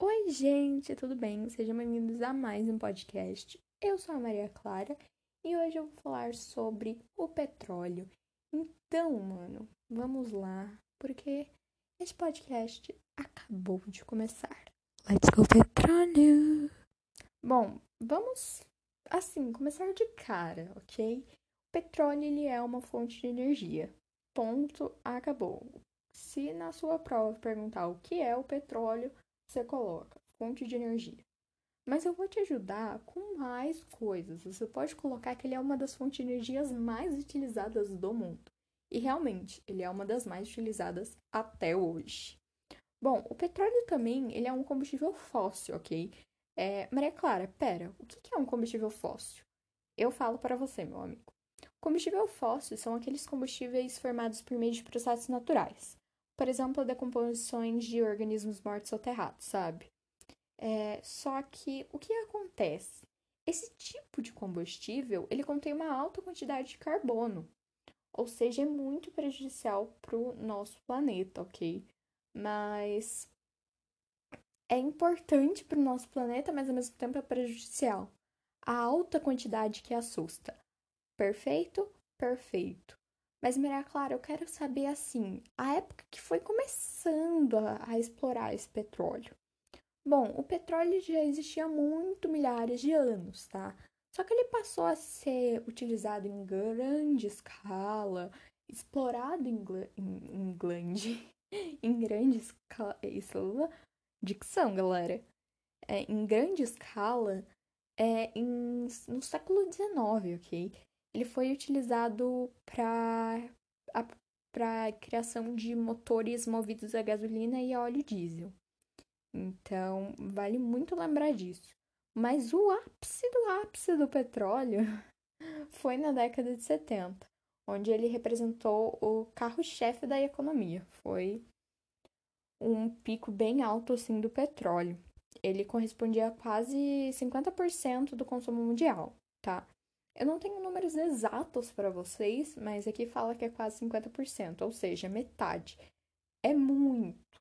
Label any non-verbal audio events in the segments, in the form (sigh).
Oi, gente, tudo bem? Sejam bem-vindos a mais um podcast. Eu sou a Maria Clara e hoje eu vou falar sobre o petróleo. Então, mano, vamos lá, porque esse podcast acabou de começar. Let's go, petróleo! Bom, vamos, assim, começar de cara, ok? O petróleo, ele é uma fonte de energia. Ponto, acabou. Se na sua prova perguntar o que é o petróleo, você coloca fonte de energia. Mas eu vou te ajudar com mais coisas. Você pode colocar que ele é uma das fontes de energias mais utilizadas do mundo. E realmente, ele é uma das mais utilizadas até hoje. Bom, o petróleo também, ele é um combustível fóssil, ok? É, Maria Clara, pera, o que é um combustível fóssil? Eu falo para você, meu amigo. Combustível fóssil são aqueles combustíveis formados por meio de processos naturais por exemplo, decomposições de organismos mortos soterrados, sabe? É, só que o que acontece? Esse tipo de combustível ele contém uma alta quantidade de carbono, ou seja, é muito prejudicial para o nosso planeta, ok? Mas é importante para o nosso planeta, mas ao mesmo tempo é prejudicial. A alta quantidade que assusta. Perfeito? Perfeito. Mas, Maria Clara, eu quero saber assim, a época que foi começando a, a explorar esse petróleo. Bom, o petróleo já existia há muito milhares de anos, tá? Só que ele passou a ser utilizado em grande escala, explorado em, em, grande, (laughs) em grande escala, isso, dicção, galera, é, em grande escala, é, em, no século XIX, ok? Ele foi utilizado para a criação de motores movidos a gasolina e a óleo diesel. Então, vale muito lembrar disso. Mas o ápice do ápice do petróleo (laughs) foi na década de 70, onde ele representou o carro-chefe da economia. Foi um pico bem alto assim do petróleo. Ele correspondia a quase 50% do consumo mundial, tá? Eu não tenho números exatos para vocês, mas aqui fala que é quase 50%, ou seja, metade. É muito,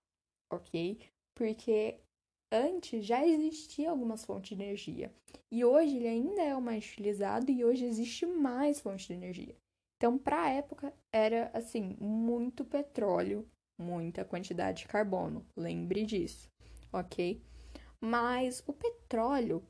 ok? Porque antes já existia algumas fontes de energia. E hoje ele ainda é o mais utilizado e hoje existe mais fontes de energia. Então, para a época, era assim, muito petróleo, muita quantidade de carbono. Lembre disso, ok? Mas o petróleo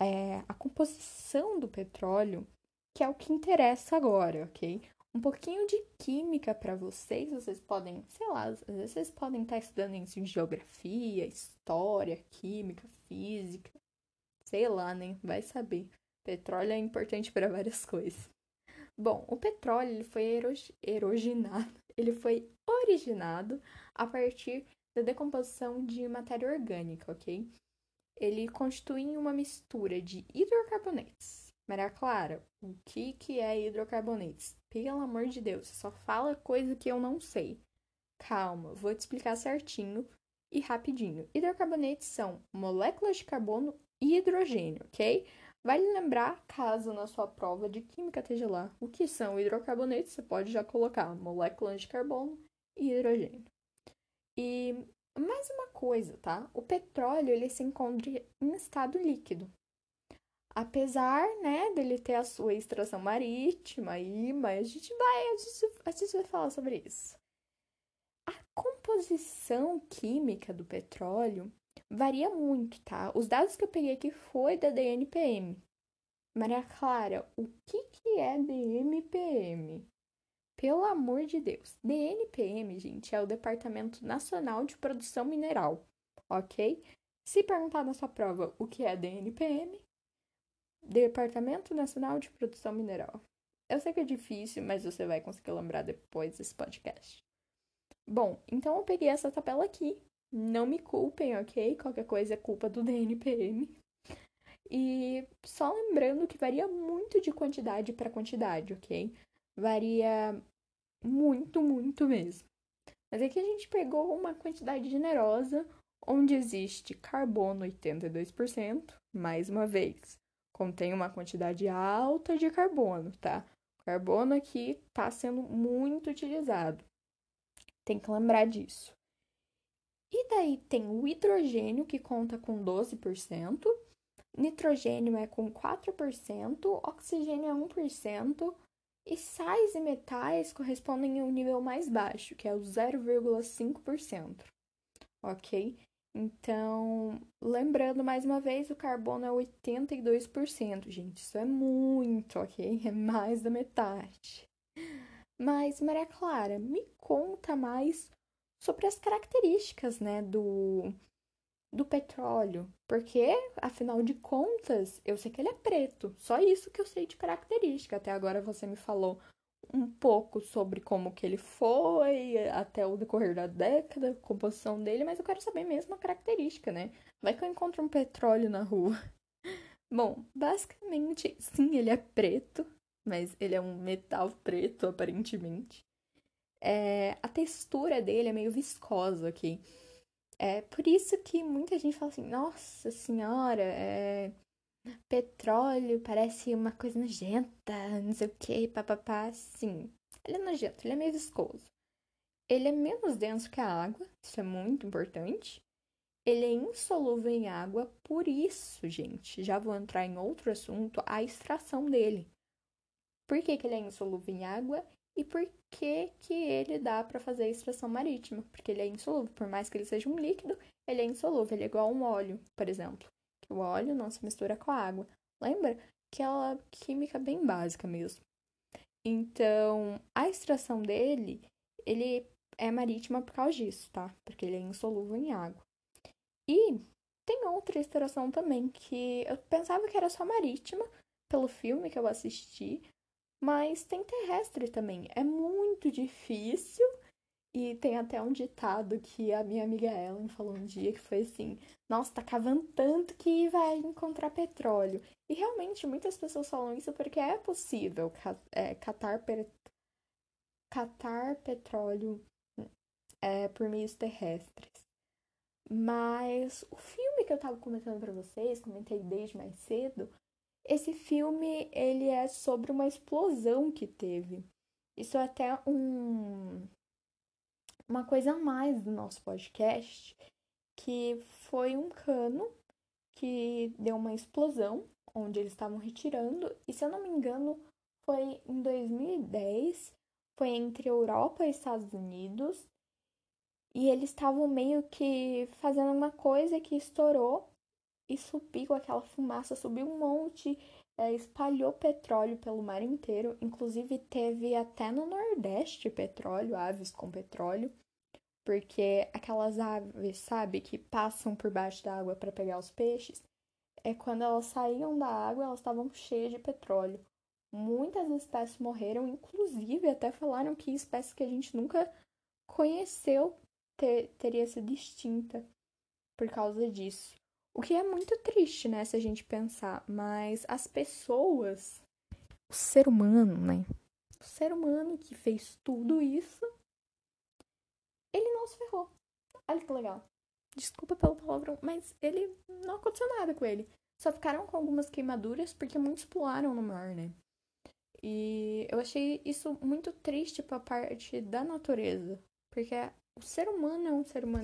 é, a composição do petróleo, que é o que interessa agora, ok? Um pouquinho de química para vocês, vocês podem, sei lá, às vezes vocês podem estar estudando isso em geografia, história, química, física, sei lá, né? Vai saber. Petróleo é importante para várias coisas. Bom, o petróleo ele foi eroginado, (laughs) ele foi originado a partir da decomposição de matéria orgânica, ok? Ele constitui uma mistura de hidrocarbonetos. Maria Clara, o que, que é hidrocarbonetos? Pelo amor de Deus, só fala coisa que eu não sei. Calma, vou te explicar certinho e rapidinho. Hidrocarbonetos são moléculas de carbono e hidrogênio, ok? Vale lembrar, caso na sua prova de química esteja lá, o que são hidrocarbonetos, você pode já colocar moléculas de carbono e hidrogênio. E mais uma coisa, tá? O petróleo ele se encontra em estado líquido. Apesar, né, dele ter a sua extração marítima aí, mas a gente vai, a gente, a gente vai falar sobre isso. A composição química do petróleo varia muito, tá? Os dados que eu peguei aqui foi da DNPM. Maria Clara, o que, que é DNPM? Pelo amor de Deus. DNPM, gente, é o Departamento Nacional de Produção Mineral, ok? Se perguntar na sua prova o que é DNPM, Departamento Nacional de Produção Mineral. Eu sei que é difícil, mas você vai conseguir lembrar depois desse podcast. Bom, então eu peguei essa tabela aqui. Não me culpem, ok? Qualquer coisa é culpa do DNPM. E só lembrando que varia muito de quantidade para quantidade, ok? Varia muito, muito mesmo. Mas aqui a gente pegou uma quantidade generosa, onde existe carbono 82%, mais uma vez, contém uma quantidade alta de carbono, tá? Carbono aqui está sendo muito utilizado. Tem que lembrar disso. E daí tem o hidrogênio, que conta com 12%, nitrogênio é com 4%, oxigênio é 1%, e sais e metais correspondem ao nível mais baixo, que é o 0,5%. Ok? Então, lembrando mais uma vez, o carbono é 82%, gente. Isso é muito, ok? (laughs) É mais da metade. Mas, Maria Clara, me conta mais sobre as características, né, do, do petróleo. Porque, afinal de contas, eu sei que ele é preto. Só isso que eu sei de característica. Até agora você me falou um pouco sobre como que ele foi até o decorrer da década, a composição dele, mas eu quero saber mesmo a característica, né? Vai que eu encontro um petróleo na rua. (laughs) Bom, basicamente, sim, ele é preto, mas ele é um metal preto, aparentemente. É, a textura dele é meio viscosa aqui. É por isso que muita gente fala assim, nossa senhora, é, petróleo parece uma coisa nojenta, não sei o que, papapá. Sim, ele é nojento, ele é meio viscoso. Ele é menos denso que a água, isso é muito importante. Ele é insolúvel em água, por isso, gente, já vou entrar em outro assunto, a extração dele. Por que, que ele é insolúvel em água e por que, que ele dá para fazer a extração marítima? Porque ele é insolúvel, por mais que ele seja um líquido, ele é insolúvel, ele é igual a um óleo, por exemplo que o óleo não se mistura com a água. Lembra? Aquela química bem básica mesmo. Então, a extração dele, ele é marítima por causa disso, tá? Porque ele é insolúvel em água. E tem outra extração também, que eu pensava que era só marítima, pelo filme que eu assisti, mas tem terrestre também. É muito difícil e tem até um ditado que a minha amiga Ellen falou um dia que foi assim: Nossa, tá cavando tanto que vai encontrar petróleo. E realmente muitas pessoas falam isso porque é possível é, catar, catar petróleo é, por meios terrestres. Mas o filme que eu tava comentando para vocês, comentei desde mais cedo, esse filme ele é sobre uma explosão que teve. Isso é até um uma coisa a mais do nosso podcast, que foi um cano que deu uma explosão, onde eles estavam retirando, e se eu não me engano, foi em 2010, foi entre Europa e Estados Unidos, e eles estavam meio que fazendo uma coisa que estourou e subiu aquela fumaça, subiu um monte é, espalhou petróleo pelo mar inteiro, inclusive teve até no Nordeste petróleo, aves com petróleo, porque aquelas aves, sabe, que passam por baixo da água para pegar os peixes, é quando elas saíam da água, elas estavam cheias de petróleo. Muitas espécies morreram, inclusive até falaram que espécies que a gente nunca conheceu ter, teria sido extinta por causa disso. O que é muito triste, né, se a gente pensar, mas as pessoas, o ser humano, né? O ser humano que fez tudo isso, ele não se ferrou. Olha que legal. Desculpa pelo palavrão, mas ele não aconteceu nada com ele. Só ficaram com algumas queimaduras porque muitos pularam no mar, né? E eu achei isso muito triste pra parte da natureza. Porque o ser humano é um ser humano